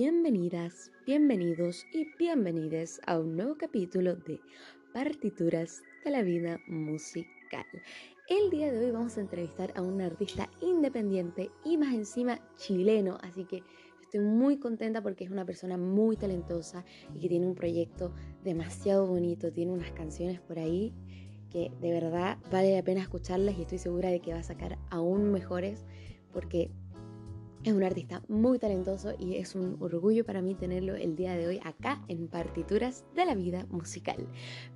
bienvenidas, bienvenidos y bienvenides a un nuevo capítulo de Partituras de la Vida Musical. El día de hoy vamos a entrevistar a un artista independiente y más encima chileno, así que estoy muy contenta porque es una persona muy talentosa y que tiene un proyecto demasiado bonito, tiene unas canciones por ahí que de verdad vale la pena escucharlas y estoy segura de que va a sacar aún mejores porque es un artista muy talentoso y es un orgullo para mí tenerlo el día de hoy acá en Partituras de la Vida Musical.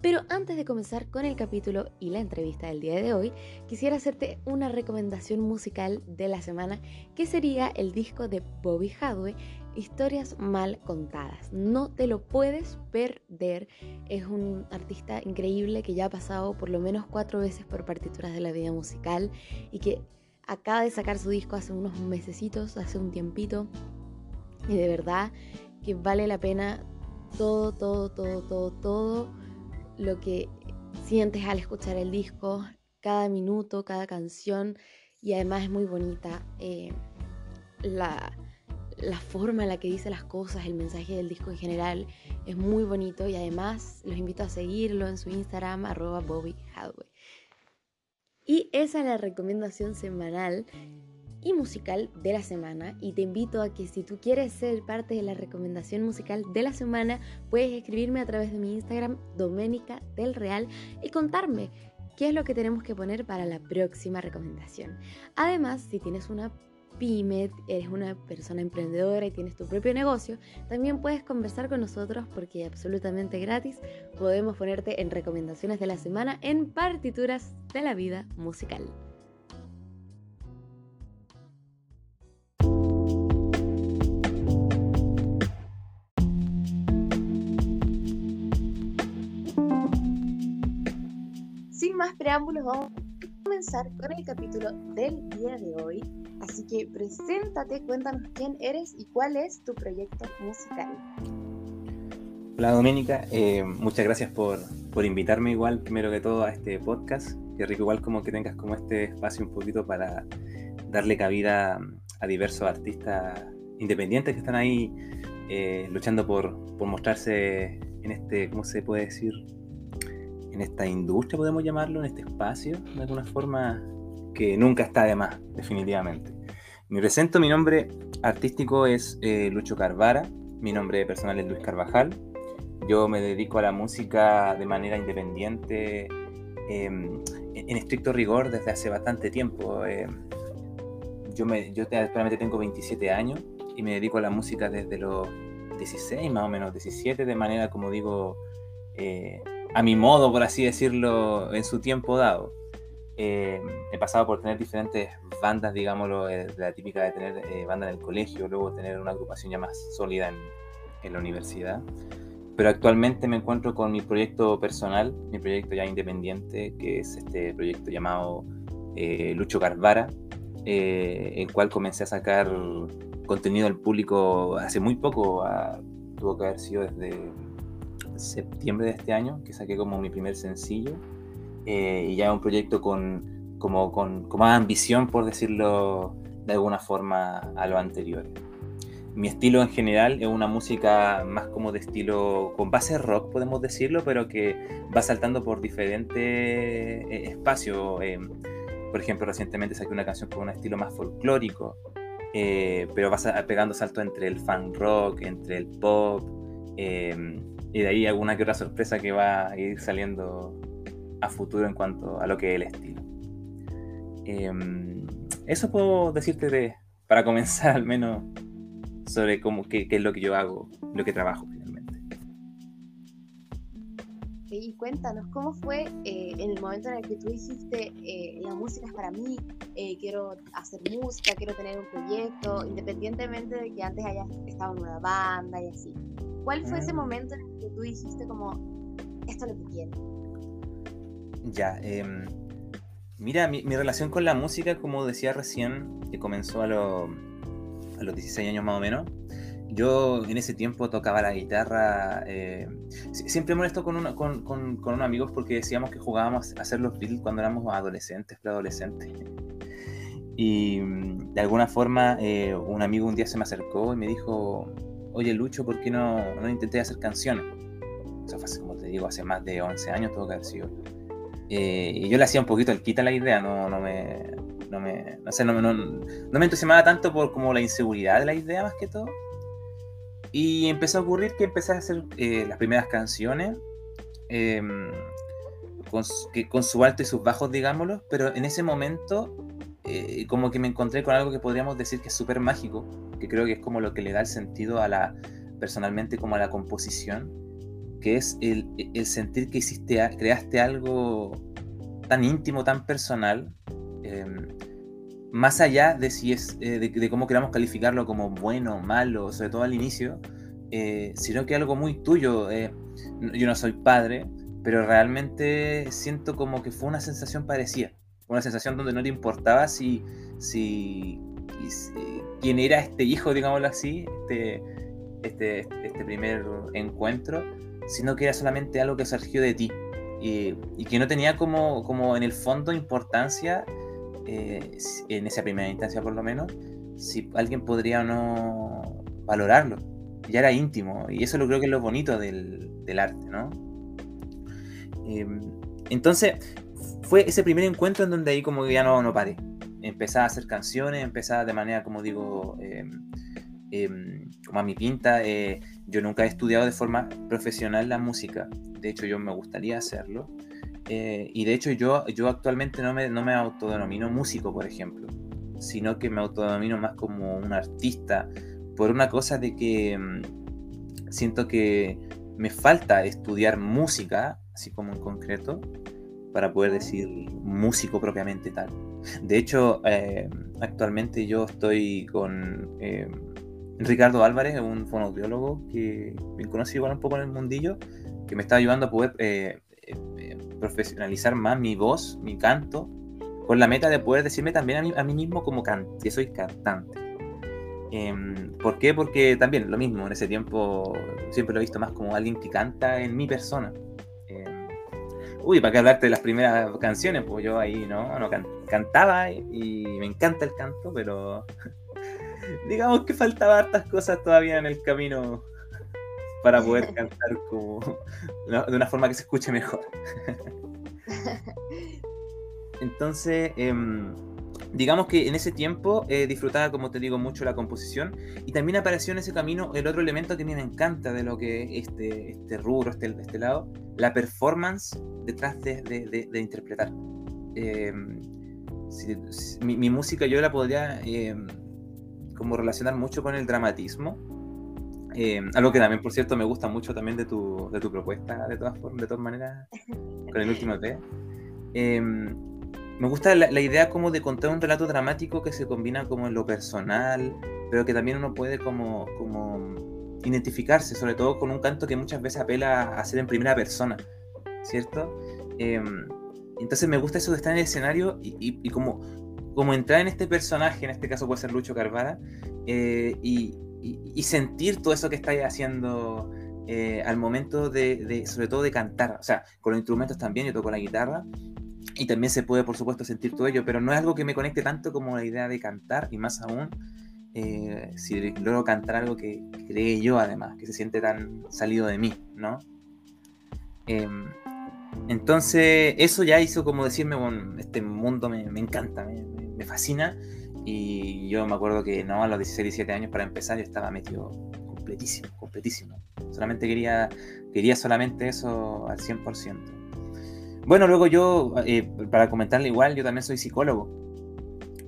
Pero antes de comenzar con el capítulo y la entrevista del día de hoy, quisiera hacerte una recomendación musical de la semana que sería el disco de Bobby Hadwe, Historias mal contadas. No te lo puedes perder. Es un artista increíble que ya ha pasado por lo menos cuatro veces por Partituras de la Vida Musical y que acaba de sacar su disco hace unos mesecitos, hace un tiempito. Y de verdad que vale la pena todo, todo, todo, todo, todo lo que sientes al escuchar el disco, cada minuto, cada canción. Y además es muy bonita eh, la, la forma en la que dice las cosas, el mensaje del disco en general es muy bonito y además los invito a seguirlo en su Instagram arroba Bobby y esa es la recomendación semanal y musical de la semana. Y te invito a que si tú quieres ser parte de la recomendación musical de la semana, puedes escribirme a través de mi Instagram, Doménica del Real, y contarme qué es lo que tenemos que poner para la próxima recomendación. Además, si tienes una pyme, eres una persona emprendedora y tienes tu propio negocio, también puedes conversar con nosotros porque absolutamente gratis podemos ponerte en recomendaciones de la semana en partituras de la vida musical. Sin más preámbulos, vamos comenzar con el capítulo del día de hoy Así que preséntate, cuéntanos quién eres y cuál es tu proyecto musical. Hola Doménica, eh, muchas gracias por, por, invitarme igual, primero que todo, a este podcast. Qué rico igual como que tengas como este espacio un poquito para darle cabida a diversos artistas independientes que están ahí eh, luchando por, por mostrarse en este, ¿cómo se puede decir? En esta industria, podemos llamarlo, en este espacio, de alguna forma que nunca está de más, definitivamente. Me presento, mi nombre artístico es eh, Lucho Carvara, mi nombre personal es Luis Carvajal. Yo me dedico a la música de manera independiente, em, en estricto rigor, desde hace bastante tiempo. Em, yo, me, yo actualmente tengo 27 años y me dedico a la música desde los 16, más o menos 17, de manera, como digo, eh, a mi modo, por así decirlo, en su tiempo dado. Eh, he pasado por tener diferentes bandas, digámoslo, eh, la típica de tener eh, banda en el colegio, luego tener una agrupación ya más sólida en, la universidad. Pero actualmente me encuentro con mi proyecto personal, mi proyecto ya independiente, que es este proyecto llamado Lucho Carvara, el cual comencé a sacar contenido al público hace muy poco, tuvo que haber sido desde septiembre de este año, que saqué como mi primer sencillo eh, y ya un proyecto con, como, con, más ambición, por decirlo de alguna forma, a lo anterior. Mi estilo en general es una música más como de estilo con base rock, podemos decirlo, pero que va saltando por diferentes eh, espacios. Eh, por ejemplo, recientemente saqué una canción con un estilo más folclórico, pero va pegando salto entre el fan rock, entre el pop, y de ahí alguna que otra sorpresa que va a ir saliendo a futuro en cuanto a lo que es el estilo. Em, eso puedo decirte de, para comenzar al menos sobre cómo, qué, es lo que yo hago, lo que trabajo Y cuéntanos, ¿cómo fue eh, en el momento en el que tú dijiste, eh, la música es para mí, eh, quiero hacer música, quiero tener un proyecto, independientemente de que antes hayas estado en una banda y así? ¿Cuál fue ese mm. momento en el que tú dijiste como, esto es lo que quiero? Ya, em, mira, mi, relación con la música, como decía recién, que comenzó a, a los 16 años más o menos, yo en ese tiempo tocaba la guitarra. Eh, siempre molesto con, con, con, con, unos amigos porque decíamos que jugábamos a hacer los Beatles cuando éramos adolescentes, preadolescentes. Y de alguna forma, eh, un amigo un día se me acercó y me dijo: oye Lucho, ¿por qué no, no intenté hacer canciones? Eso fue, como te digo, hace más de 11 años todo que haber sido. Eh, y yo le hacía un poquito el quita la idea, no, no me, no me, no sé, no, no, no, me entusiasmaba tanto por como la inseguridad de la idea más que todo. Y empezó a ocurrir que empecé a hacer eh, las primeras canciones, em, con, que, con su alto y sus bajos, digámoslo, pero en ese momento eh, como que me encontré con algo que podríamos decir que es súper mágico, que creo que es como lo que le da el sentido a la, personalmente como a la composición, que es el, el sentir que hiciste, creaste algo tan íntimo, tan personal, em, más allá de si es eh, de, cómo queramos calificarlo como bueno, malo, sobre todo al inicio, eh, sino que algo muy tuyo. yo no soy padre, pero realmente siento como que fue una sensación parecida una sensación donde no te importaba si, si, quién era este hijo, digámoslo así, este, este, este, primer encuentro, sino que era solamente algo que surgió de ti y, que no tenía como, como en el fondo importancia, eh, en esa primera instancia por lo menos, si alguien podría o no valorarlo. Ya era íntimo y eso lo creo que es lo bonito del, del arte, ¿no? Em, entonces, fue ese primer encuentro en donde ahí como que ya no, no paré. Empezaba a hacer canciones, empezaba de manera, como digo, em, como a mi pinta. Eh, yo nunca he estudiado de forma profesional la música. De hecho, yo me gustaría hacerlo. Eh, y de hecho, yo, yo actualmente no me, no me autodenomino músico, por ejemplo, sino que me autodenomino más como un artista, por una cosa de que em, siento que me falta estudiar música, así como en concreto, para poder decir músico propiamente tal. De hecho, eh, actualmente yo estoy con eh, Ricardo Álvarez, un fonoaudiólogo que me conoce igual un poco en el mundillo, que me está ayudando a poder eh, profesionalizar más mi voz, mi canto, con la meta de poder decirme también a mí, a mí mismo como can que soy cantante. Em, ¿Por qué? Porque también lo mismo, en ese tiempo siempre lo he visto más como alguien que canta en mi persona Uy, ¿para qué hablarte de las primeras canciones? Pues yo ahí, ¿no? no cantaba y me encanta el canto, pero digamos que faltaba hartas cosas todavía en el camino para poder cantar como de una forma que se escuche mejor. Entonces, em, digamos que en ese tiempo eh, disfrutaba, como te digo, mucho la composición y también apareció en ese camino el otro elemento que a mí me encanta de lo que este, este rubro, este, este lado, la performance detrás de, interpretar. Em, mi, música yo la podría em, como relacionar mucho con el dramatismo. Em, algo que también, por cierto, me gusta mucho también de tu, de tu propuesta, de todas formas, de todas maneras, con el último EP me gusta la, idea como de contar un relato dramático que se combina como en lo personal, pero que también uno puede como, como identificarse, sobre todo con un canto que muchas veces apela a ser en primera persona, ¿cierto? Em, entonces me gusta eso de estar en el escenario y, como, como entrar en este personaje, en este caso puede ser Lucho Carvara, eh, y, sentir todo eso que estáis haciendo eh, al momento de, de, sobre todo de cantar, o sea, con los instrumentos también, yo toco la guitarra, y también se puede, por supuesto, sentir todo ello, pero no es algo que me conecte tanto como la idea de cantar, y más aún eh, si logro cantar algo que, creé yo, además, que se siente tan salido de mí, ¿no? Em, entonces, eso ya hizo como decirme, bueno, este mundo me, encanta, me, fascina, y yo me acuerdo que no, a los 16, 17 años para empezar, yo estaba metido completísimo, completísimo. Solamente quería, quería solamente eso al 100%. Bueno, luego yo, eh, para comentarle igual, yo también soy psicólogo.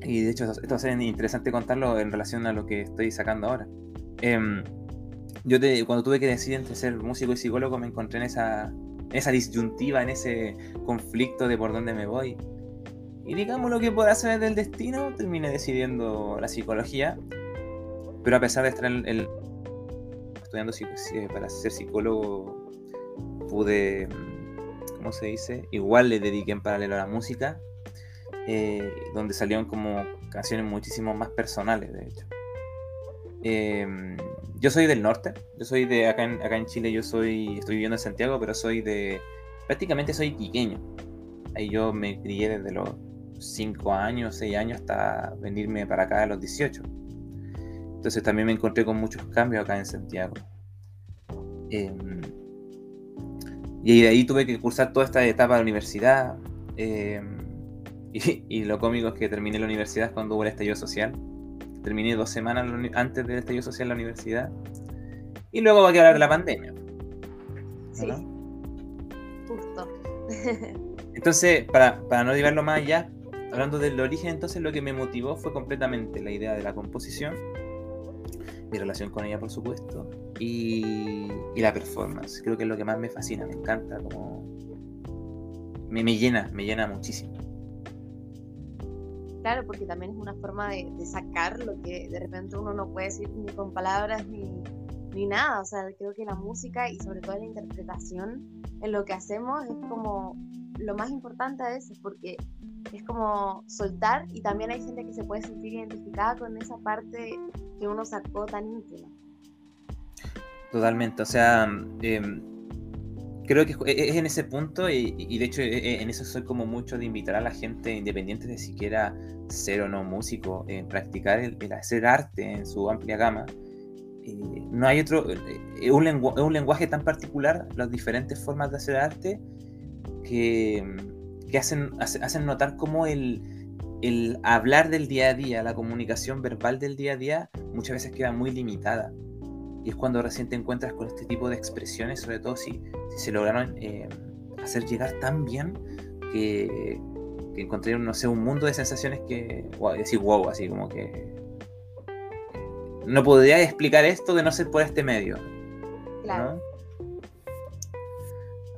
Y de hecho, esto va a ser interesante contarlo en relación a lo que estoy sacando ahora. Em, yo te, cuando tuve que decidir entre ser músico y psicólogo, me encontré en esa, esa disyuntiva, en ese conflicto de por dónde me voy. Y digamos lo que por hacer del destino, terminé decidiendo la psicología. Pero a pesar de estar el, estudiando para ser psicólogo, pude se dice, igual le dediqué en paralelo a la música, eh, donde salieron como canciones muchísimo más personales, de hecho. Em, yo soy del norte, yo soy de acá en, acá en Chile, yo soy, estoy viviendo en Santiago, pero soy de, prácticamente soy quiqueño. Ahí yo me crié desde los 5 años, 6 años hasta venirme para acá a los 18. Entonces también me encontré con muchos cambios acá en Santiago. Em, y de ahí tuve que cursar toda esta etapa de la universidad. Em, y, lo cómico es que terminé la universidad cuando hubo el estallido social. Terminé dos semanas antes del estallido social en la universidad. Y luego va a quedar la pandemia. Sí. Justo. entonces, para, para no llevarlo más allá, hablando del origen, entonces lo que me motivó fue completamente la idea de la composición mi relación con ella, por supuesto, y, la performance. Creo que es lo que más me fascina, me encanta, como me, llena, me llena muchísimo. Claro, porque también es una forma de, sacar lo que de repente uno no puede decir ni con palabras ni, ni nada. O sea, creo que la música y sobre todo la interpretación en lo que hacemos es como lo más importante a veces, porque es como soltar y también hay gente que se puede sentir identificada con esa parte que uno sacó tan íntima. Totalmente, o sea, em, creo que es en ese punto y, de hecho e, e, en eso soy como mucho de invitar a la gente independiente de siquiera ser o no músico, practicar el, hacer arte en su amplia gama. no hay otro, es un, un lenguaje tan particular, las diferentes formas de hacer arte, que, que hacen, hacen notar cómo el, el hablar del día a día, la comunicación verbal del día a día, muchas veces queda muy limitada. Y es cuando recién te encuentras con este tipo de expresiones, sobre todo si, se lograron eh, hacer llegar tan bien que, que, encontré, no sé, un mundo de sensaciones que, decir wow, así como que no podría explicar esto de no ser por este medio. Claro.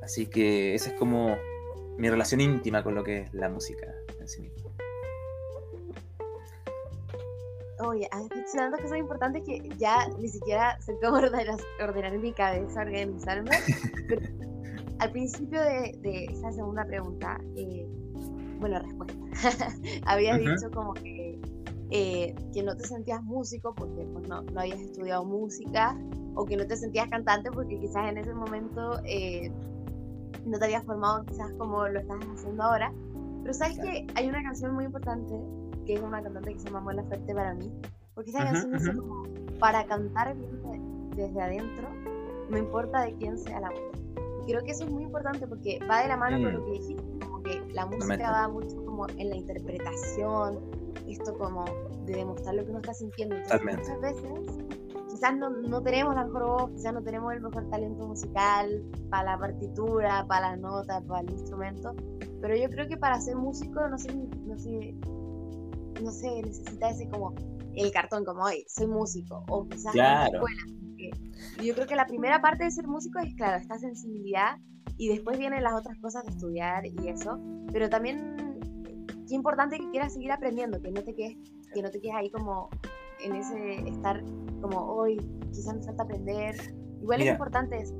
Así que esa es como mi relación íntima con lo que es la música en sí misma. Oye, estoy dando cosas importantes que ya ni siquiera sé cómo ordenar, ordenar en mi cabeza, organizarme. Pero al principio de, de, esa segunda pregunta, eh, bueno, respuesta, habías dicho como que, eh, que no te sentías músico porque pues, no, no habías estudiado música o que no te sentías cantante porque quizás en ese momento eh, no te habías formado quizás como lo estás haciendo ahora. Pero sabes que hay una canción muy importante que es una cantante que se llama Mola Fuerte para mí, porque esa canción es como para cantar bien desde adentro, no importa de quién sea la voz. Y creo que eso es muy importante porque va de la mano con lo mm. que dijiste, como que la música va mucho como en la interpretación, esto como de demostrar lo que uno está sintiendo. muchas veces quizás no, no, tenemos la mejor voz, quizás no tenemos el mejor talento musical para la partitura, para la nota, para el instrumento, pero yo creo que para ser músico no sé, no sé no sé, necesita ese como el cartón, como hoy, soy músico, o quizás claro. en la escuela. Yo creo que la primera parte de ser músico es, claro, esta sensibilidad y después vienen las otras cosas de estudiar y eso, pero también qué importante que quieras seguir aprendiendo, que no te quedes, que no te quedes ahí como en ese estar como hoy, quizás me falta aprender. Igual es importante eso.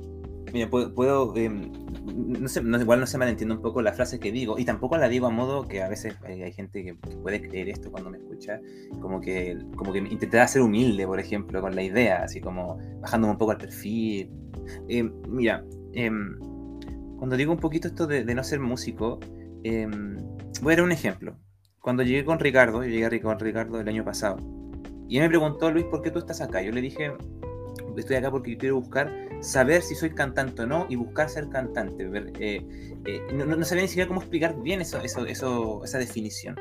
Mira, puedo, em, no sé, igual no se malentiende un poco la frase que digo, y tampoco la digo a modo que a veces hay, gente que, puede creer esto cuando me escucha, como que, como que intentar ser humilde, por ejemplo, con la idea, así como bajándome un poco al perfil. Em, mira, em, cuando digo un poquito esto de, no ser músico, voy a dar un ejemplo. Cuando llegué con Ricardo, yo llegué con Ricardo el año pasado, y él me preguntó, Luis, ¿por qué tú estás acá? Yo le dije, estoy acá porque quiero buscar saber si soy cantante o no y buscar ser cantante. Eh, eh, no, sabía ni siquiera cómo explicar bien eso, eso, eso, esa definición.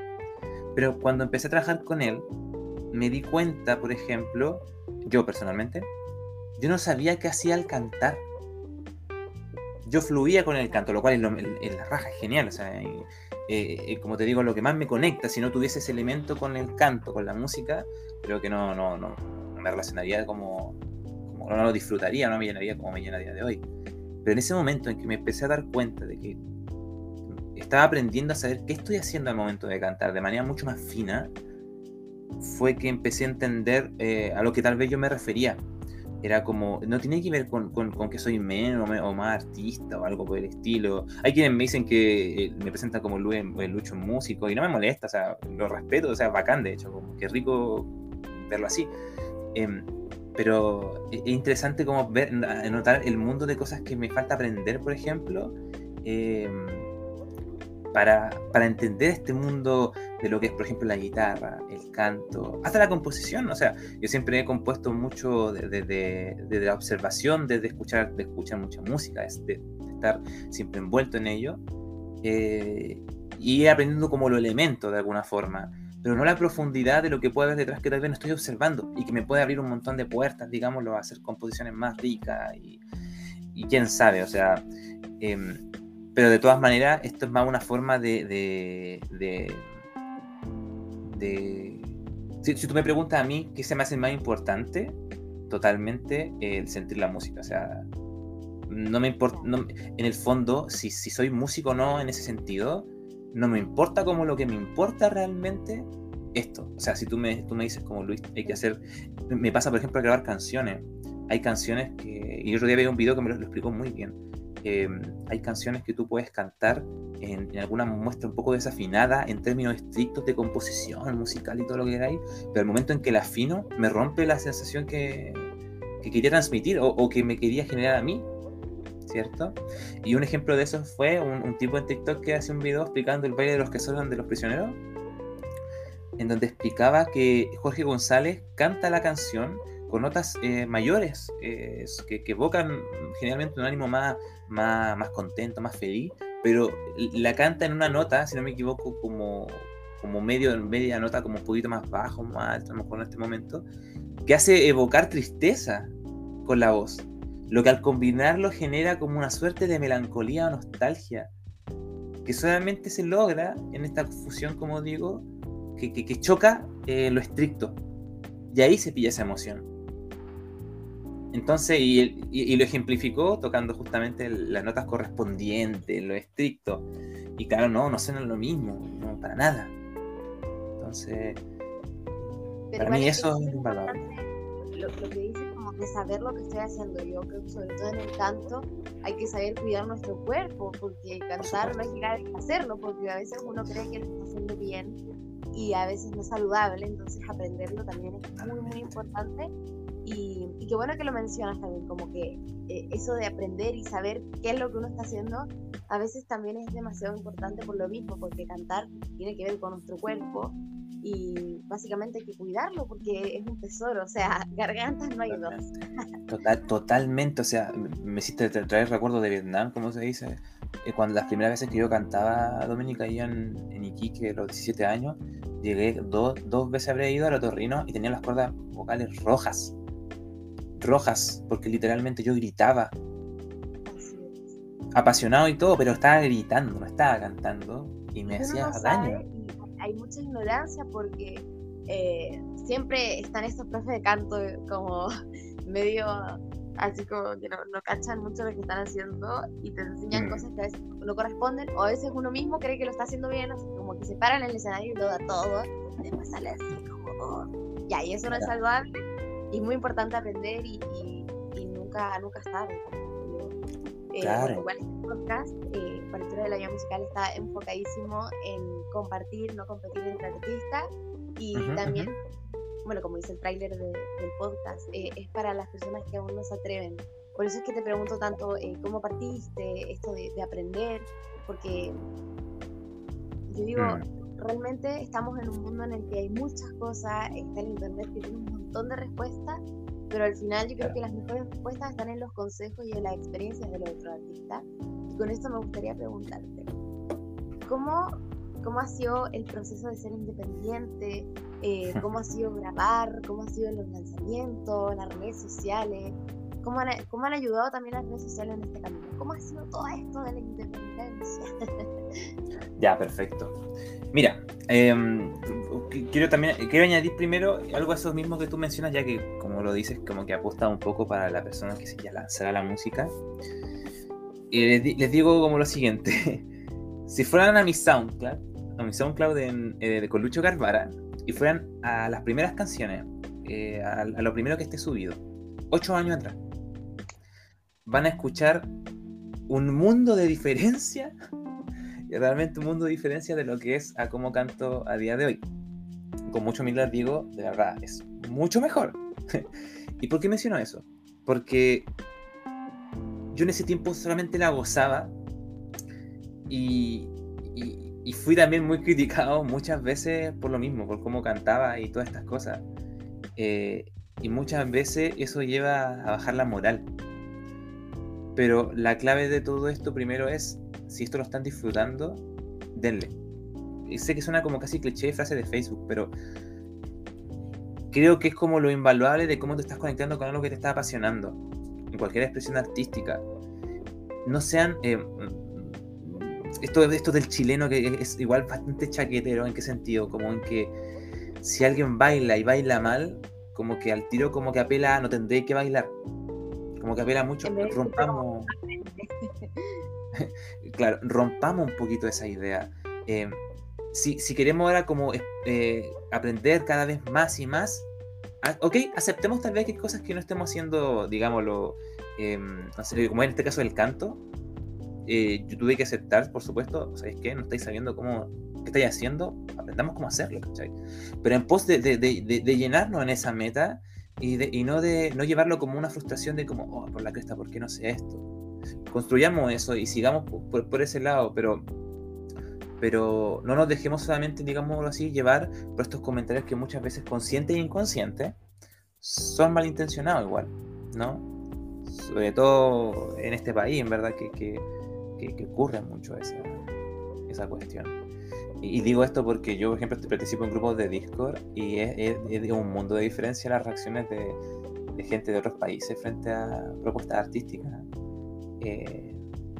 Pero cuando empecé a trabajar con él, me di cuenta, por ejemplo, yo personalmente, yo no sabía qué hacía al cantar. Yo fluía con el canto, lo cual es, la raja, es genial. O sea, eh, como te digo, lo que más me conecta, si no tuviese ese elemento con el canto, con la música, creo que no, no, no, no me relacionaría como, no lo disfrutaría, no me llenaría como me llena a día de hoy. Pero en ese momento en que me empecé a dar cuenta de que estaba aprendiendo a saber qué estoy haciendo al momento de cantar de manera mucho más fina, fue que empecé a entender eh, a lo que tal vez yo me refería. Era como, no tiene que ver con, con, que soy menos o más artista o algo por el estilo. Hay quienes me dicen que eh, me presentan como el Lucho músico y no me molesta, o sea, lo respeto, o sea, bacán de hecho, como que rico verlo así. Eh, pero es interesante como ver, notar el mundo de cosas que me falta aprender, por ejemplo. Em, para, para, entender este mundo de lo que es, por ejemplo, la guitarra, el canto, hasta la composición. O sea, yo siempre he compuesto mucho desde de, la observación, desde escuchar, de escuchar mucha música, de, estar siempre envuelto en ello. Eh, y aprendiendo como lo elemento de alguna forma, pero no la profundidad de lo que puede haber detrás que tal vez no estoy observando y que me puede abrir un montón de puertas, digámoslo, a hacer composiciones más ricas y, y quién sabe, o sea, em, pero de todas maneras esto es más una forma de... de, de, si, si, tú me preguntas a mí qué se me hace más importante, totalmente el sentir la música, o sea, no me importa, en el fondo, si, si soy músico o no en ese sentido, no me importa como lo que me importa realmente esto. O sea, si tú me, tú me dices como Luis, hay que hacer, me pasa por ejemplo a grabar canciones. Hay canciones que, y yo otro día veía un video que me lo, explicó muy bien. Em, hay canciones que tú puedes cantar en, alguna muestra un poco desafinada en términos estrictos de composición musical y todo lo que queráis, pero el momento en que la afino me rompe la sensación que, que quería transmitir o, que me quería generar a mí. ¿Cierto? Y un ejemplo de eso fue un, tipo en TikTok que hace un video explicando el baile de los que son de los prisioneros, en donde explicaba que Jorge González canta la canción con notas eh, mayores, eh, que, evocan generalmente un ánimo más, más, más, contento, más feliz, pero la canta en una nota, si no me equivoco, como, como medio, media nota, como un poquito más bajo, más alto, a lo mejor en este momento, que hace evocar tristeza con la voz lo que al combinarlo genera como una suerte de melancolía o nostalgia, que solamente se logra en esta fusión, como digo, que, choca eh, lo estricto. Y ahí se pilla esa emoción. Entonces, y, lo ejemplificó tocando justamente las notas correspondientes, lo estricto. Y claro, no, no suena lo mismo, no, para nada. Entonces, para mí eso es. Lo, lo que dice de saber lo que estoy haciendo. Yo que sobre todo en el canto hay que saber cuidar nuestro cuerpo, porque cantar no es llegar a hacerlo, porque a veces uno cree que lo está haciendo bien y a veces no es saludable, entonces aprenderlo también es muy, muy importante. Y, y qué bueno que lo mencionas también, como que eh, eso de aprender y saber qué es lo que uno está haciendo, a veces también es demasiado importante por lo mismo, porque cantar tiene que ver con nuestro cuerpo y básicamente hay que cuidarlo porque es un tesoro, o sea, gargantas no hay dos. Total, totalmente, o sea, me hiciste traer recuerdos de Vietnam, como se dice, eh, cuando las primeras veces que yo cantaba Dominica allá en, en Iquique, a los 17 años, llegué dos, dos veces habré ido a los torrinos y tenía las cuerdas vocales rojas, rojas, porque literalmente yo gritaba. Apasionado y todo, pero estaba gritando, no estaba cantando y me hacía daño hay mucha ignorancia porque eh, siempre están estos profes de canto como medio así como que no, cachan mucho lo que están haciendo y te enseñan mm. cosas que a veces no corresponden o a veces uno mismo cree que lo está haciendo bien, así como que se paran en el escenario y lo da todo, y después sale así como, oh". ya, y eso no es saludable y es muy importante aprender y, nunca, nunca es tarde. Eh, igual este podcast, eh, de la Vida Musical, está enfocadísimo en compartir, no competir entre artistas y también, bueno, como dice el tráiler del podcast, eh, es para las personas que aún no se atreven. Por eso es que te pregunto tanto eh, cómo partiste, esto de, aprender, porque yo digo, mm. realmente estamos en un mundo en el que hay muchas cosas, está el internet que tiene un montón de respuestas, pero al final yo creo que las mejores respuestas están en los consejos y en las experiencias de los otros artistas. Y con esto me gustaría preguntarte, ¿cómo, cómo ha sido el proceso de ser independiente? Eh, ¿Cómo ha sido grabar? ¿Cómo ha sido los lanzamientos, las redes sociales? ¿Cómo han, ¿Cómo han ayudado también las redes sociales en este camino? ¿Cómo ha sido todo esto de la independencia? ya, perfecto. Mira, em, quiero también quiero añadir primero algo a eso mismo que tú mencionas, ya que como lo dices, como que apuesta un poco para la persona que se ya lanzará la música. Y les, digo como lo siguiente: si fueran a mi SoundCloud, a mi SoundCloud de, eh, de Colucho Carvara, y fueran a las primeras canciones, eh, a, lo primero que esté subido, ocho años atrás, van a escuchar un mundo de diferencia realmente un mundo de diferencia de lo que es a cómo canto a día de hoy. Con mucho humildad digo, de verdad, es mucho mejor. ¿Y por qué menciono eso? Porque yo en ese tiempo solamente la gozaba y, y, y fui también muy criticado muchas veces por lo mismo, por cómo cantaba y todas estas cosas. Eh, y muchas veces eso lleva a bajar la moral. Pero la clave de todo esto primero es, si esto lo están disfrutando, denle. Sé que suena como casi cliché de frase de Facebook, pero creo que es como lo invaluable de cómo te estás conectando con algo que te está apasionando. En cualquier expresión artística. No sean... Eh, esto, esto del chileno que es igual bastante chaquetero, ¿en qué sentido? Como en que si alguien baila y baila mal, como que al tiro como que apela, no tendré que bailar. Como que apela mucho, rompamos... claro, rompamos un poquito esa idea. Eh, si, queremos ahora como eh, aprender cada vez más y más, ah, ok, aceptemos tal vez que hay cosas que no estemos haciendo, digámoslo, em, como en este caso del canto, eh, yo tuve que aceptar, por supuesto, ¿sabéis qué? No estáis sabiendo cómo, qué estáis haciendo, aprendamos cómo hacerlo, ¿cachai? Pero en pos de, llenarnos en esa meta y, no de no llevarlo como una frustración de como, oh, por la cresta, ¿por qué no sé esto? Construyamos eso y sigamos por, ese lado, pero pero no nos dejemos solamente, digámoslo así, llevar por estos comentarios que muchas veces conscientes e inconscientes son malintencionados igual, ¿no? Sobre todo en este país, en verdad, que, que, ocurre mucho esa, esa cuestión. Y, digo esto porque yo, por ejemplo, participo en grupos de Discord y es, un mundo de diferencia las reacciones de, gente de otros países frente a propuestas artísticas. Eh,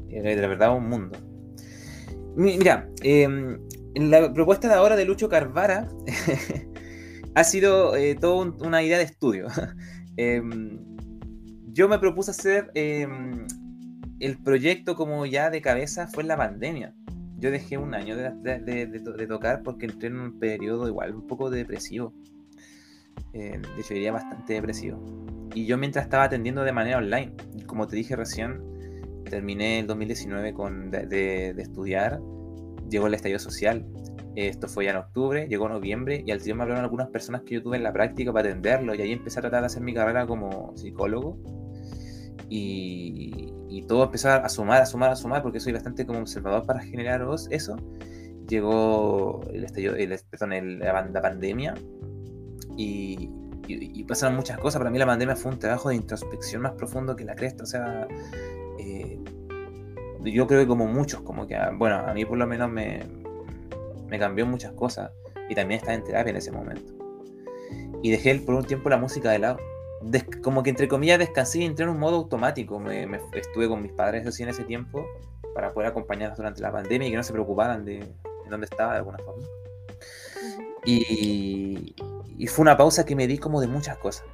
de verdad, un mundo. Mira, em, la propuesta de ahora de Lucho Carvara ha sido eh, toda una idea de estudio. Em, yo me propuse hacer em, el proyecto como ya de cabeza fue la pandemia. Yo dejé un año de, tocar porque entré en un periodo igual un poco depresivo. Eh, de hecho, diría bastante depresivo. Y yo mientras estaba atendiendo de manera online, como te dije recién, terminé el 2019 con, de, estudiar, llegó el estallido social. Esto fue ya en octubre, llegó noviembre y al tiempo me hablaron algunas personas que yo tuve en la práctica para atenderlo y ahí empecé a tratar de hacer mi carrera como psicólogo y, todo empezó a sumar, a sumar, a sumar, porque soy bastante como observador para generar eso. Llegó el estallido, el, perdón, la, pandemia y, pasaron muchas cosas. Para mí la pandemia fue un trabajo de introspección más profundo que la cresta. O sea, eh, yo creo que como muchos, como que, bueno, a mí por lo menos me, me cambió muchas cosas. Y también estaba en terapia en ese momento. Y dejé por un tiempo la música de lado como que entre comillas descansé y entré en un modo automático. Me, estuve con mis padres así en ese tiempo para poder acompañarlos durante la pandemia y que no se preocuparan de, dónde estaba de alguna forma. Y, fue una pausa que me di como de muchas cosas.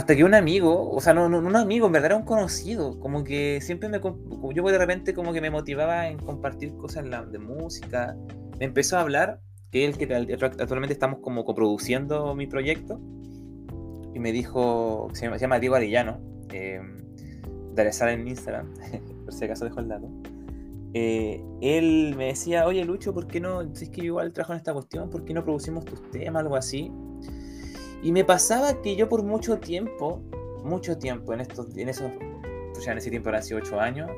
Hasta que un amigo, o sea, no, no, un amigo, en verdad era un conocido, como que siempre me, yo de repente como que me motivaba en compartir cosas de música, me empezó a hablar, que es el que actualmente estamos como coproduciendo mi proyecto, y me dijo, se llama, Diego Arellano, eh, de en Instagram, por si acaso dejo el dato. Eh, él me decía, oye Lucho, ¿por qué no? Si es que yo igual trabajo en esta cuestión, ¿por qué no producimos tus temas, algo así? Y me pasaba que yo por mucho tiempo, mucho tiempo, en estos, en esos, pues ya en ese tiempo eran hace 8 años,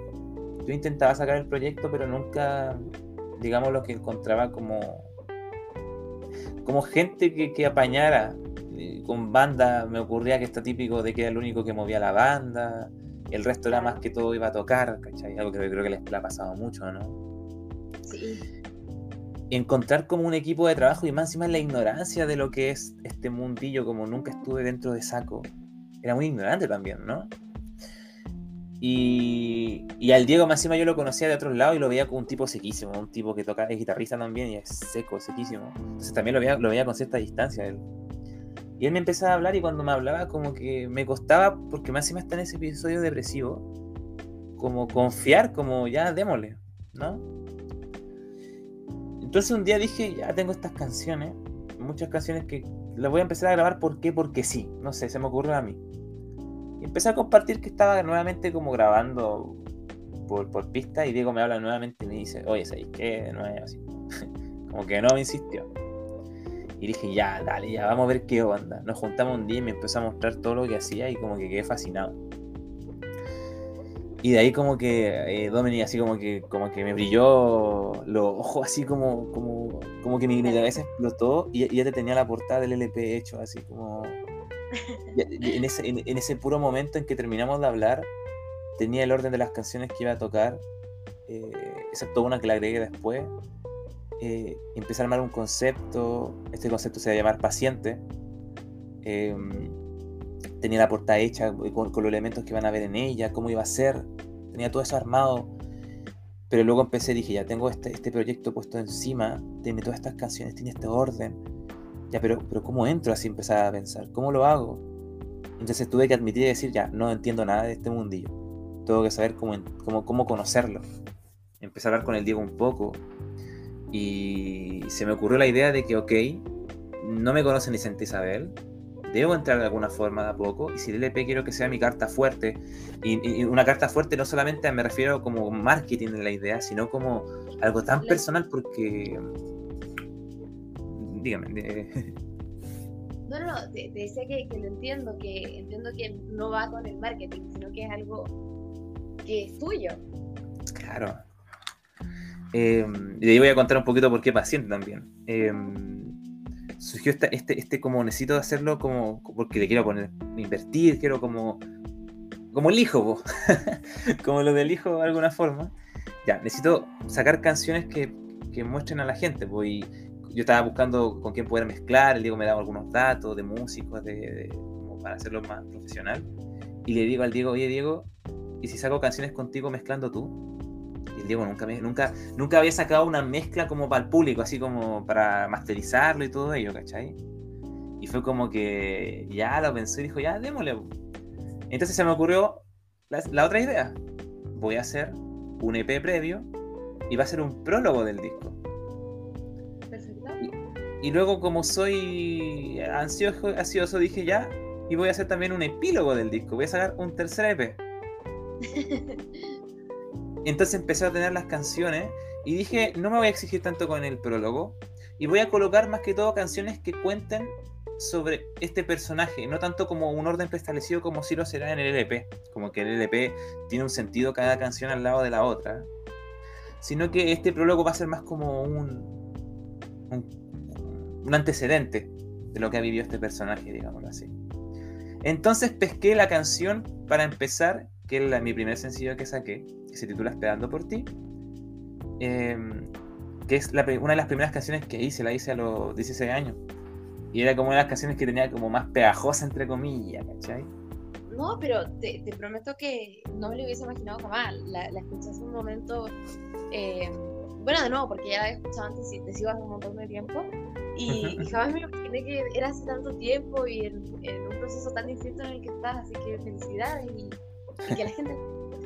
yo intentaba sacar el proyecto, pero nunca, digamos, lo que encontraba como, como gente que, que apañara con banda me ocurría que está típico de que era el único que movía la banda, el resto era más que todo iba a tocar, ¿cachai? Algo que creo que les ha pasado mucho, ¿no? Sí. Encontrar como un equipo de trabajo y más encima la ignorancia de lo que es este mundillo, como nunca estuve dentro de saco, era muy ignorante también, ¿no? Y, y, al Diego más encima yo lo conocía de otro lado y lo veía como un tipo sequísimo, un tipo que toca, es guitarrista también y es seco, sequísimo. Entonces también lo veía, lo veía con cierta distancia. Él. Y él me empezaba a hablar y cuando me hablaba como que me costaba, porque más encima está en ese episodio depresivo, como confiar, como ya démosle, ¿no? Entonces un día dije, ya tengo estas canciones, muchas canciones que las voy a empezar a grabar, ¿por qué? Porque sí, no sé, se me ocurrió a mí. Y empecé a compartir que estaba nuevamente como grabando por, por pista y Diego me habla nuevamente y me dice, oye, ¿sabes qué? Como que no me insistió. Y dije, ya, dale, ya, vamos a ver qué onda. Nos juntamos un día y me empezó a mostrar todo lo que hacía y como que quedé fascinado. Y de ahí como que eh, Dominic así como que como que me brilló los ojos así como como, como que mi, mi cabeza explotó y, ya te tenía la portada del LP hecho así como en ese, en, ese puro momento en que terminamos de hablar tenía el orden de las canciones que iba a tocar eh, excepto una que la agregué después eh, empecé a armar un concepto este concepto se va a llamar paciente em, tenía la portada hecha con, los elementos que iban a ver en ella, cómo iba a ser, tenía todo eso armado. Pero luego empecé, dije, ya tengo este, este proyecto puesto encima, tiene todas estas canciones, tiene este orden. Ya, pero, pero ¿cómo entro? Así empecé a pensar, ¿cómo lo hago? Entonces tuve que admitir y decir, ya, no entiendo nada de este mundillo. Tengo que saber cómo, cómo, cómo conocerlo. Empecé a hablar con el Diego un poco y se me ocurrió la idea de que, ok, no me conoce ni Santa Isabel, debo entrar de alguna forma de a poco y si el LP quiero que sea mi carta fuerte y, una carta fuerte no solamente me refiero como marketing en la idea sino como algo tan personal porque dígame no no no te, decía que, lo entiendo que entiendo que no va con el marketing sino que es algo que es tuyo. Claro. Eh, y ahí voy a contar un poquito por qué paciente también. Eh, surgió este, este, este, como necesito hacerlo como porque le quiero poner, invertir, quiero como, como el hijo, como lo del hijo de alguna forma. Ya, necesito sacar canciones que, que muestren a la gente, pues, yo estaba buscando con quién poder mezclar, el Diego me daba algunos datos de músicos, de, para hacerlo más profesional, y le digo al Diego, oye Diego, ¿y si saco canciones contigo mezclando tú? Y el Diego nunca, nunca, nunca había sacado una mezcla como para el público, así como para masterizarlo y todo ello, ¿cachai? Y fue como que ya lo pensó y dijo, ya, démosle. Entonces se me ocurrió la, otra idea. Voy a hacer un EP previo y va a ser un prólogo del disco. Y, y luego como soy ansioso, ansioso, dije ya, y voy a hacer también un epílogo del disco. Voy a sacar un tercer EP. Entonces empecé a tener las canciones y dije, no me voy a exigir tanto con el prólogo y voy a colocar más que todo canciones que cuenten sobre este personaje, no tanto como un orden preestablecido como si lo será en el LP, como que el LP tiene un sentido cada canción al lado de la otra, sino que este prólogo va a ser más como un, un, antecedente de lo que ha vivido este personaje, digámoslo así. Entonces pesqué la canción para empezar, que es mi primer sencillo que saqué, que se titula Esperando por ti, em, que es una de las primeras canciones que hice, la hice a los 16 años. Y era como una de las canciones que tenía como más pegajosa, entre comillas, ¿cachai? No, pero te, prometo que no me lo hubiese imaginado jamás. La, la escuché hace un momento, em, bueno, de nuevo, porque ya la había escuchado antes y te sigo hace un montón de tiempo. Y, jamás me imaginé que era hace tanto tiempo y en, un proceso tan distinto en el que estás. Así que felicidades y, y que la gente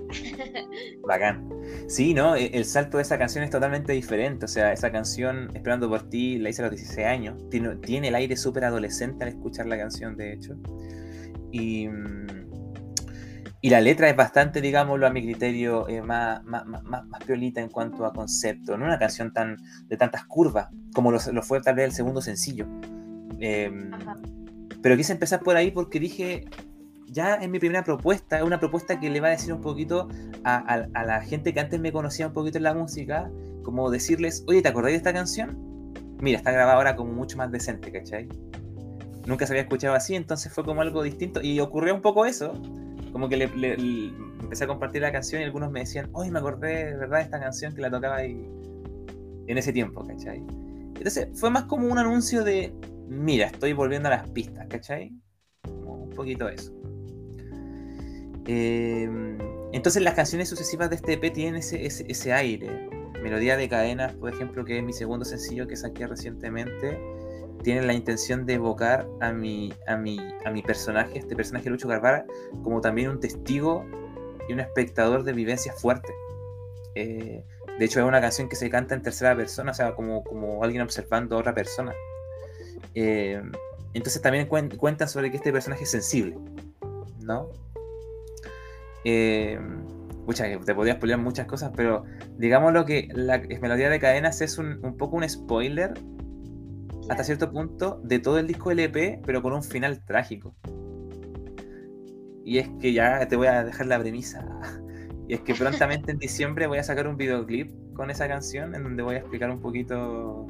Bacán. Sí, ¿no? E, el salto de esa canción es totalmente diferente. O sea, esa canción, Esperando por ti, la hice a los 16 años. Tiene, tiene el aire súper adolescente al escuchar la canción, de hecho. Y, y la letra es bastante, digámoslo, a mi criterio, eh, más, más, más, piolita en cuanto a concepto. No una canción tan de tantas curvas como lo, fue tal vez el segundo sencillo. Em, pero quise empezar por ahí porque dije, ya es mi primera propuesta, es una propuesta que le va a decir un poquito a, la gente que antes me conocía un poquito en la música, como decirles, oye, ¿te acordás de esta canción? Mira, está grabada ahora como mucho más decente, ¿cachai? Nunca se había escuchado así, entonces fue como algo distinto. Y ocurrió un poco eso, como que le, empecé a compartir la canción y algunos me decían, oye, me acordé de verdad de esta canción que la tocaba ahí en ese tiempo, ¿cachai? Entonces fue más como un anuncio de, mira, estoy volviendo a las pistas, ¿cachai? un poquito eso. Em, entonces las canciones sucesivas de este EP tienen ese, aire. Melodía de cadenas, por ejemplo, que es mi segundo sencillo que saqué recientemente, tiene la intención de evocar a mi, personaje, este personaje Lucho Carvara, como también un testigo y un espectador de vivencias fuertes. Eh, de hecho, es una canción que se canta en tercera persona, o sea, como, como alguien observando a otra persona. Eh, entonces también cuentan sobre que este personaje es sensible, ¿no? Eh, te podría spoiler muchas cosas, pero digamos lo que la melodía de cadenas es un, poco un spoiler hasta cierto punto de todo el disco LP, pero con un final trágico. Y es que ya te voy a dejar la premisa. Y es que prontamente en diciembre voy a sacar un videoclip con esa canción en donde voy a explicar un poquito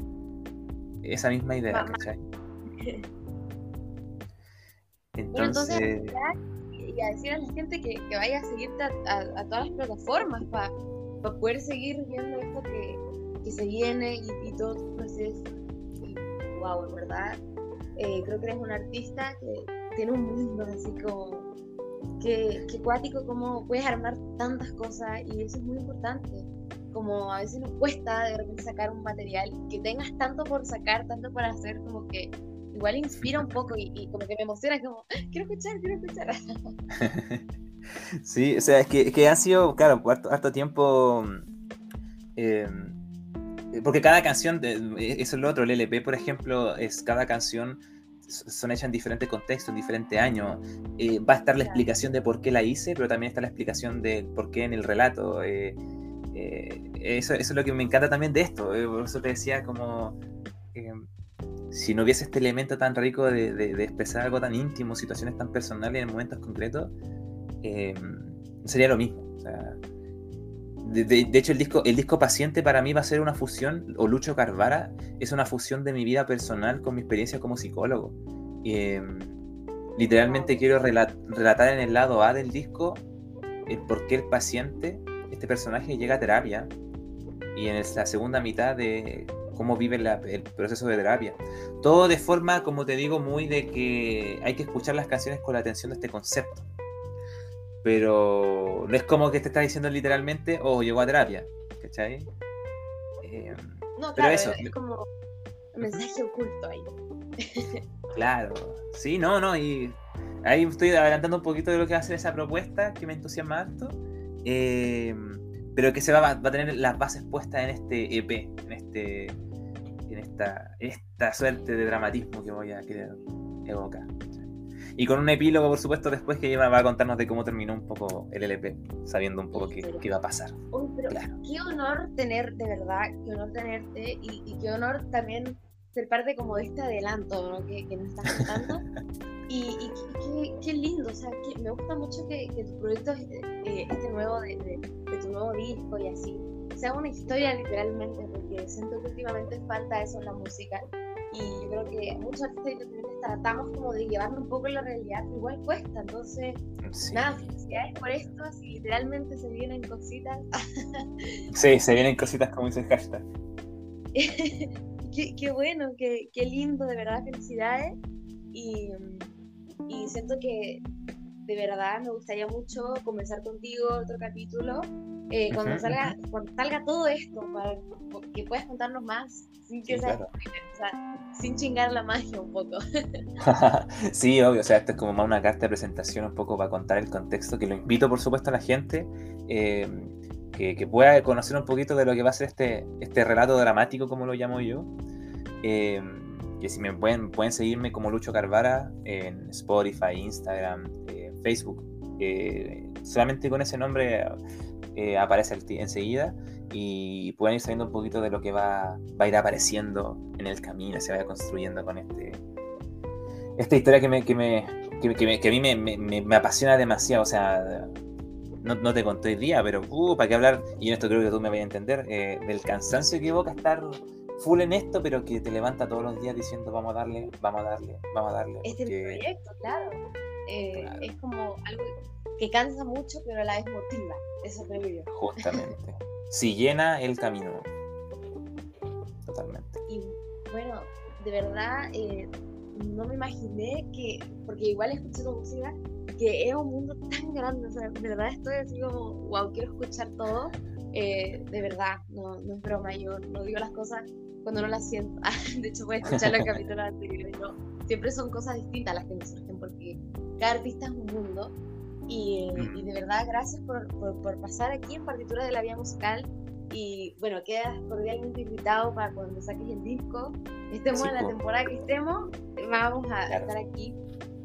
esa misma idea, ¿cachai? Entonces... y a decir a la gente que, vaya a seguirte a, todas las plataformas para poder seguir viendo esto que, se viene y, todo tu proceso. Y, wow, en verdad, eh, creo que eres un artista que tiene un mundo así como que, que cuático como puedes armar tantas cosas y eso es muy importante como a veces nos cuesta de repente sacar un material que tengas tanto por sacar, tanto por hacer, como que igual inspira un poco y, como que me emociona, como, ah, quiero escuchar, quiero escuchar. sí, o sea, es que, que ha sido, claro, harto, tiempo... Em, porque cada canción, e, eso es lo otro, el LP, por ejemplo, es cada canción son hechas en diferentes contextos, en diferentes años. Eh, va a estar la explicación de por qué la hice, pero también está la explicación de por qué en el relato. Eh, eh, eso, eso, es lo que me encanta también de esto. por eso te decía como si no hubiese este elemento tan rico de, expresar algo tan íntimo, situaciones tan personales en momentos concretos, eh, sería lo mismo. de, hecho, el disco, el disco Paciente para mí va a ser una fusión, o Lucho Carvara, es una fusión de mi vida personal con mi experiencia como psicólogo. Eh, literalmente quiero relatar en el lado A del disco el por qué el paciente, este personaje, llega a terapia. Y en la segunda mitad de cómo vive el proceso de terapia. Todo de forma, como te digo, muy de que hay que escuchar las canciones con la atención de este concepto. Pero no es como que te estás diciendo literalmente, oh, llegó a terapia. ¿Cachai? Eh, no, claro, eso. es como un mensaje oculto ahí. claro, sí, no, no, y ahí estoy adelantando un poquito de lo que va a ser esa propuesta que me entusiasma harto. Eh, pero que se va, va, a tener las bases puestas en este EP, en este en esta, esta suerte de dramatismo que voy a querer evocar. Y con un epílogo, por supuesto, después que va a contarnos de cómo terminó un poco el LP, sabiendo un poco qué, qué va a pasar. qué honor tener, de verdad, qué honor tenerte y, qué honor también ser parte como de este adelanto ¿no? que, que nos estás contando. y, qué, lindo, o sea, me gusta mucho que, tu proyecto, eh, este nuevo, de, de tu nuevo disco y así, sea una historia literalmente, porque siento que últimamente falta eso en la música. Y yo creo que muchos artistas independientes tratamos como de llevarnos un poco en la realidad, pero igual cuesta. Entonces, nada, felicidades por esto, si literalmente se vienen cositas. sí, se vienen cositas como dice el hashtag. qué, qué, bueno, qué, qué, lindo, de verdad, felicidades. Y, y siento que de verdad me gustaría mucho comenzar contigo otro capítulo eh, cuando, salga, cuando salga todo esto, para que puedas contarnos más, sin que sea, sin chingar la magia un poco. sí, obvio, o sea, esto es como más una carta de presentación un poco para contar el contexto, que lo invito por supuesto a la gente, eh, que, pueda conocer un poquito de lo que va a ser este, este relato dramático, como lo llamo yo. Eh, que si me pueden, pueden seguirme como Lucho Carvara en Spotify, Instagram, Facebook. solamente con ese nombre eh, aparece enseguida y pueden ir sabiendo un poquito de lo que va, va a ir apareciendo en el camino, se vaya construyendo con este esta historia que, me, que, me, que, a mí me, apasiona demasiado. O sea, no, no te conté hoy día, pero uh, para qué hablar, y en esto creo que tú me vas a entender, eh, del cansancio que evoca estar full en esto, pero que te levanta todos los días diciendo vamos a darle, vamos a darle, vamos a darle. Este proyecto, claro. Eh, claro. Es como algo que cansa mucho, pero a la vez motiva. Eso creo Justamente. si llena el camino. Totalmente. Y bueno, de verdad, eh, no me imaginé que, porque igual escuché tu música, que es un mundo tan grande. O sea, de verdad estoy así como, wow, quiero escuchar todo. Eh, de verdad, no, no es broma, yo no digo las cosas cuando no las siento. de hecho, voy a escuchar la capítulo anterior. No, siempre son cosas distintas las que me surgen, porque cada artista es un mundo y, de verdad, gracias por, por, pasar aquí en Partitura de la Vía Musical. Y bueno, quedas cordialmente invitado para cuando saques el disco, estemos en la temporada que estemos, vamos a estar aquí.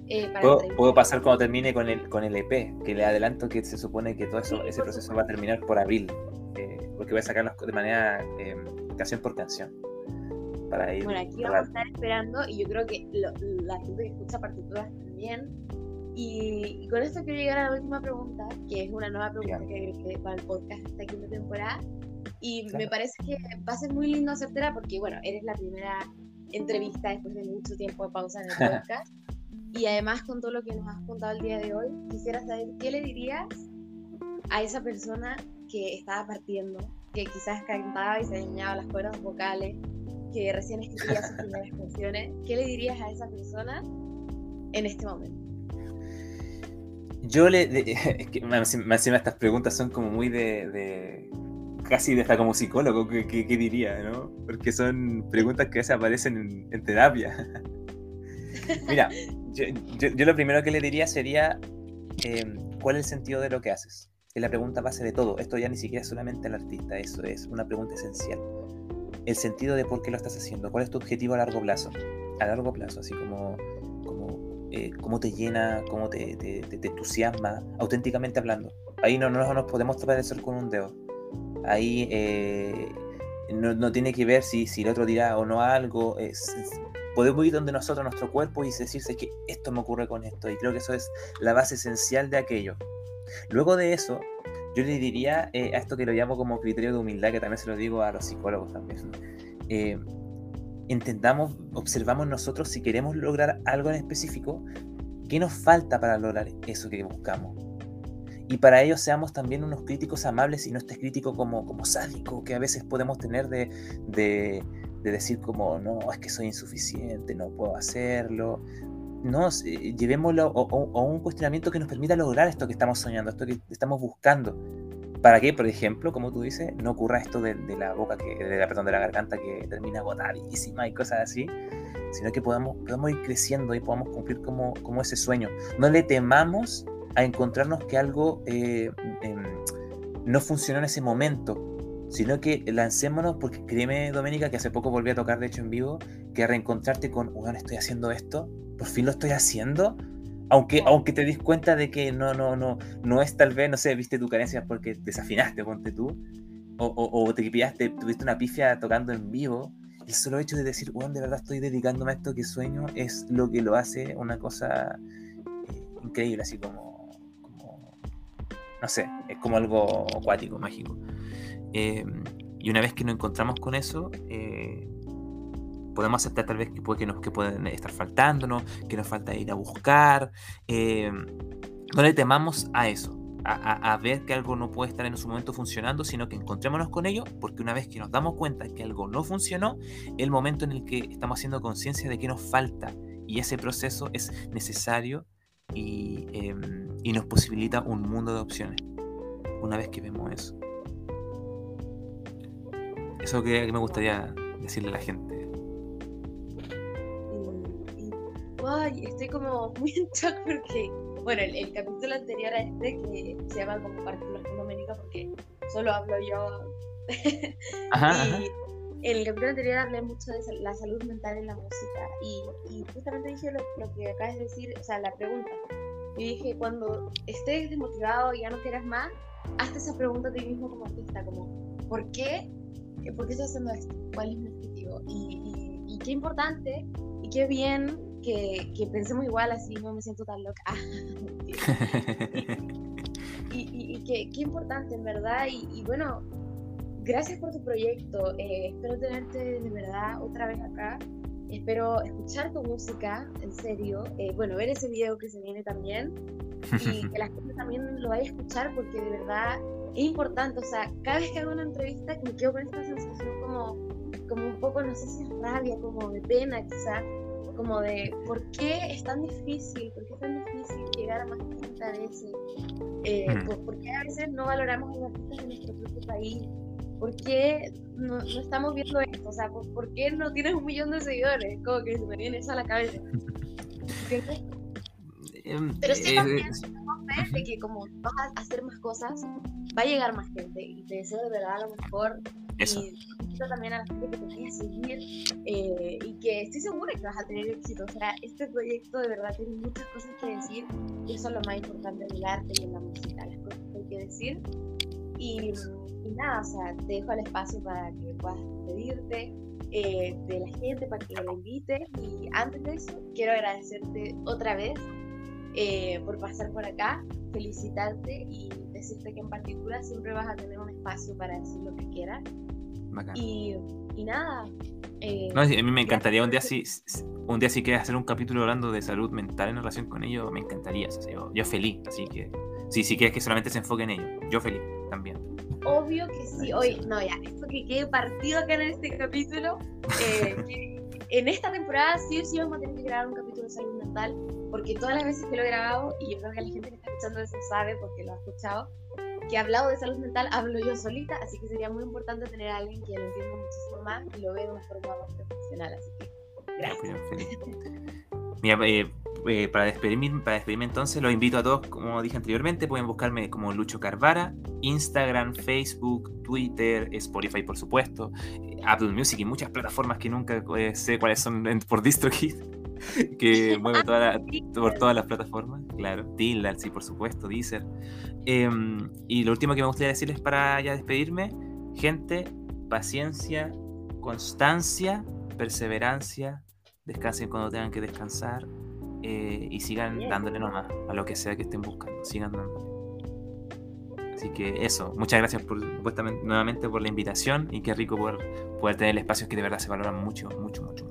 Eh, ¿Puedo, pasar cuando termine con el, con el EP, que le adelanto que se supone que todo eso, ese proceso va a terminar por abril, eh, porque voy a sacarlos de manera eh, canción por canción. Para ir bueno, aquí vamos a estar esperando y yo creo que la gente que escucha partituras también Y, con esto quiero llegar a la última pregunta, que es una nueva pregunta que que para el podcast esta quinta temporada. Y me parece que va a ser muy lindo hacértela porque, bueno, eres la primera entrevista después de mucho tiempo de pausa en el podcast. y además, con todo lo que nos has contado el día de hoy, quisiera saber qué le dirías a esa persona que estaba partiendo, que quizás cantaba y se dañaba las cuerdas vocales, que recién escribía sus primeras canciones, ¿qué le dirías a esa persona en este momento? Yo le. es que encima estas preguntas son como muy de. casi de hasta como psicólogo, ¿qué, diría, no? Porque son preguntas que se aparecen en, terapia. Mira, yo, yo, lo primero que le diría sería: em, ¿cuál es el sentido de lo que haces? Es la pregunta base de todo. Esto ya ni siquiera es solamente el artista, eso es una pregunta esencial el sentido de por qué lo estás haciendo, cuál es tu objetivo a largo plazo, a largo plazo, así como, como eh, cómo te llena, cómo te, te, te, entusiasma, auténticamente hablando. Ahí no, no, nos podemos tapar el sol con un dedo. Ahí eh, no, no, tiene que ver si, si el otro dirá o no algo. Es, podemos ir donde nosotros, nuestro cuerpo, y decirse que esto me ocurre con esto. Y creo que eso es la base esencial de aquello. Luego de eso, yo le diría eh, a esto que lo llamo como criterio de humildad, que también se lo digo a los psicólogos también. Eh, entendamos, observamos nosotros si queremos lograr algo en específico, qué nos falta para lograr eso que buscamos. Y para ello seamos también unos críticos amables y no estés crítico como, como sádico que a veces podemos tener de, de, de decir como, no, es que soy insuficiente, no puedo hacerlo no, llevémoslo a, un cuestionamiento que nos permita lograr esto que estamos soñando, esto que estamos buscando. Para que, por ejemplo, como tú dices, no ocurra esto de, la boca, que, de la, perdón, de la garganta que termina agotadísima y cosas así, sino que podamos, podamos ir creciendo y podamos cumplir como, como ese sueño. No le temamos a encontrarnos que algo eh, em, no funcionó en ese momento, sino que lancémonos, porque créeme, Doménica, que hace poco volví a tocar, de hecho, en vivo, que reencontrarte con, bueno, estoy haciendo esto, por fin lo estoy haciendo. Aunque, aunque te dis cuenta de que no, no, no, no es tal vez, no sé, viste tu carencia porque desafinaste, ponte tú, o, o, te pillaste, tuviste una pifia tocando en vivo, el solo hecho de decir, bueno, de verdad estoy dedicándome a esto que sueño, es lo que lo hace una cosa eh, increíble, así como, como, no sé, es como algo acuático, mágico. Eh, y una vez que nos encontramos con eso, eh, podemos aceptar tal vez que, puede, que, nos, que pueden estar faltándonos, que nos falta ir a buscar. Eh, no le temamos a eso, a, ver que algo no puede estar en su momento funcionando, sino que encontrémonos con ello, porque una vez que nos damos cuenta que algo no funcionó, el momento en el que estamos haciendo conciencia de que nos falta y ese proceso es necesario y, em, y nos posibilita un mundo de opciones. Una vez que vemos eso. Eso que, que me gustaría decirle a la gente. ay, estoy como muy en shock porque, bueno, el, capítulo anterior a este, que se llama con Doménica, porque solo hablo yo. y en el capítulo anterior hablé mucho de la salud mental en la música y, y justamente dije lo, que acabas de decir, o sea, la pregunta. Y dije, cuando estés desmotivado y ya no quieras más, hazte esa pregunta a ti mismo como artista, como, ¿por qué? ¿Por qué estoy haciendo esto? ¿Cuál es mi objetivo? Y, y, y qué importante y qué bien que, que, pensemos igual, así no me siento tan loca. y, y, qué, qué, importante, en verdad. Y, bueno, gracias por tu proyecto. Eh, espero tenerte de verdad otra vez acá. Espero escuchar tu música, en serio. Eh, bueno, ver ese video que se viene también. Y que la gente también lo vaya a escuchar porque de verdad es importante. O sea, cada vez que hago una entrevista me quedo con esta sensación como, como un poco, no sé si es rabia, como de pena quizás como de por qué es tan difícil, por qué es tan difícil llegar a más gente a veces, eh, mm. por, qué a veces no valoramos a los artistas de nuestro propio país, por qué no, no, estamos viendo esto, o sea, por, qué no tienes un millón de seguidores, como que se me viene eso a la cabeza. Pero sí eh, también fe de que como vas a hacer más cosas, va a llegar más gente y te deseo de verdad lo mejor eso. Y invito también a la gente que te vaya a seguir eh, y que estoy segura que vas a tener éxito. O sea, este proyecto de verdad tiene muchas cosas que decir y eso es lo más importante en el arte y en la música, las cosas que hay que decir. Y, nada, o sea, te dejo el espacio para que puedas despedirte eh, de la gente, para que la invite. Y antes de eso, quiero agradecerte otra vez eh, por pasar por acá, felicitarte y decirte que en particular siempre vas a tener un espacio para decir lo que quieras. Y, y, nada. Eh, no, a mí me encantaría un día si, un día si quieres hacer un capítulo hablando de salud mental en relación con ello, me encantaría. yo, feliz, así que sí, si quieres que solamente se enfoque en ello, yo feliz también. Obvio que sí. Hoy, no, ya, esto que quede partido acá en este capítulo, eh, en esta temporada sí o sí vamos a tener que grabar un capítulo de salud mental, porque todas las veces que lo he grabado, y yo creo que la gente que está escuchando eso sabe porque lo ha escuchado, que he hablado de salud mental hablo yo solita, así que sería muy importante tener a alguien que lo entienda muchísimo más y lo vea de una forma más profesional, así que gracias. Mira, eh, eh, para, despedirme, para despedirme entonces, los invito a todos, como dije anteriormente, pueden buscarme como Lucho Carvara, Instagram, Facebook, Twitter, Spotify por supuesto, eh, Apple Music y muchas plataformas que nunca sé cuáles son por DistroKid, que muevo toda por todas las plataformas, claro, Tidal, sí, por supuesto, Deezer. Em, y lo último que me gustaría decirles para ya despedirme, gente, paciencia, constancia, perseverancia, descansen cuando tengan que descansar eh, y sigan dándole nomás a lo que sea que estén buscando, sigan dándole. Así que eso, muchas gracias por, nuevamente por la invitación y qué rico poder, poder tener espacios que de verdad se valoran mucho, mucho, mucho.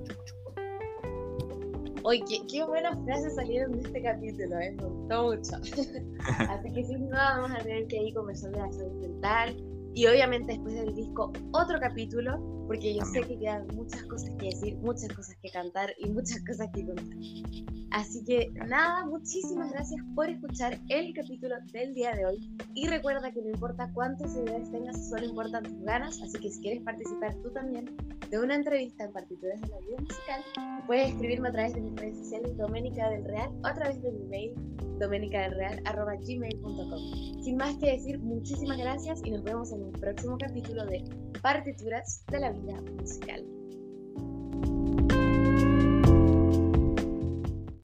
Oye, qué, buenas frases salieron de este capítulo, ¿eh? me gustó mucho. Así que sin duda vamos a tener que ir conversando de la salud mental y obviamente después del disco otro capítulo porque yo sé que quedan muchas cosas que decir, muchas cosas que cantar y muchas cosas que contar. Así que nada, muchísimas gracias por escuchar el capítulo del día de hoy. Y recuerda que no importa cuántos seguidores tengas, solo importan tus ganas. Así que si quieres participar tú también de una entrevista en partituras de la vida musical, puedes escribirme a través de mis redes sociales Doménica del Real o a través de mi mail gmail.com Sin más que decir, muchísimas gracias y nos vemos en el próximo capítulo de Partituras de la Vida Musical.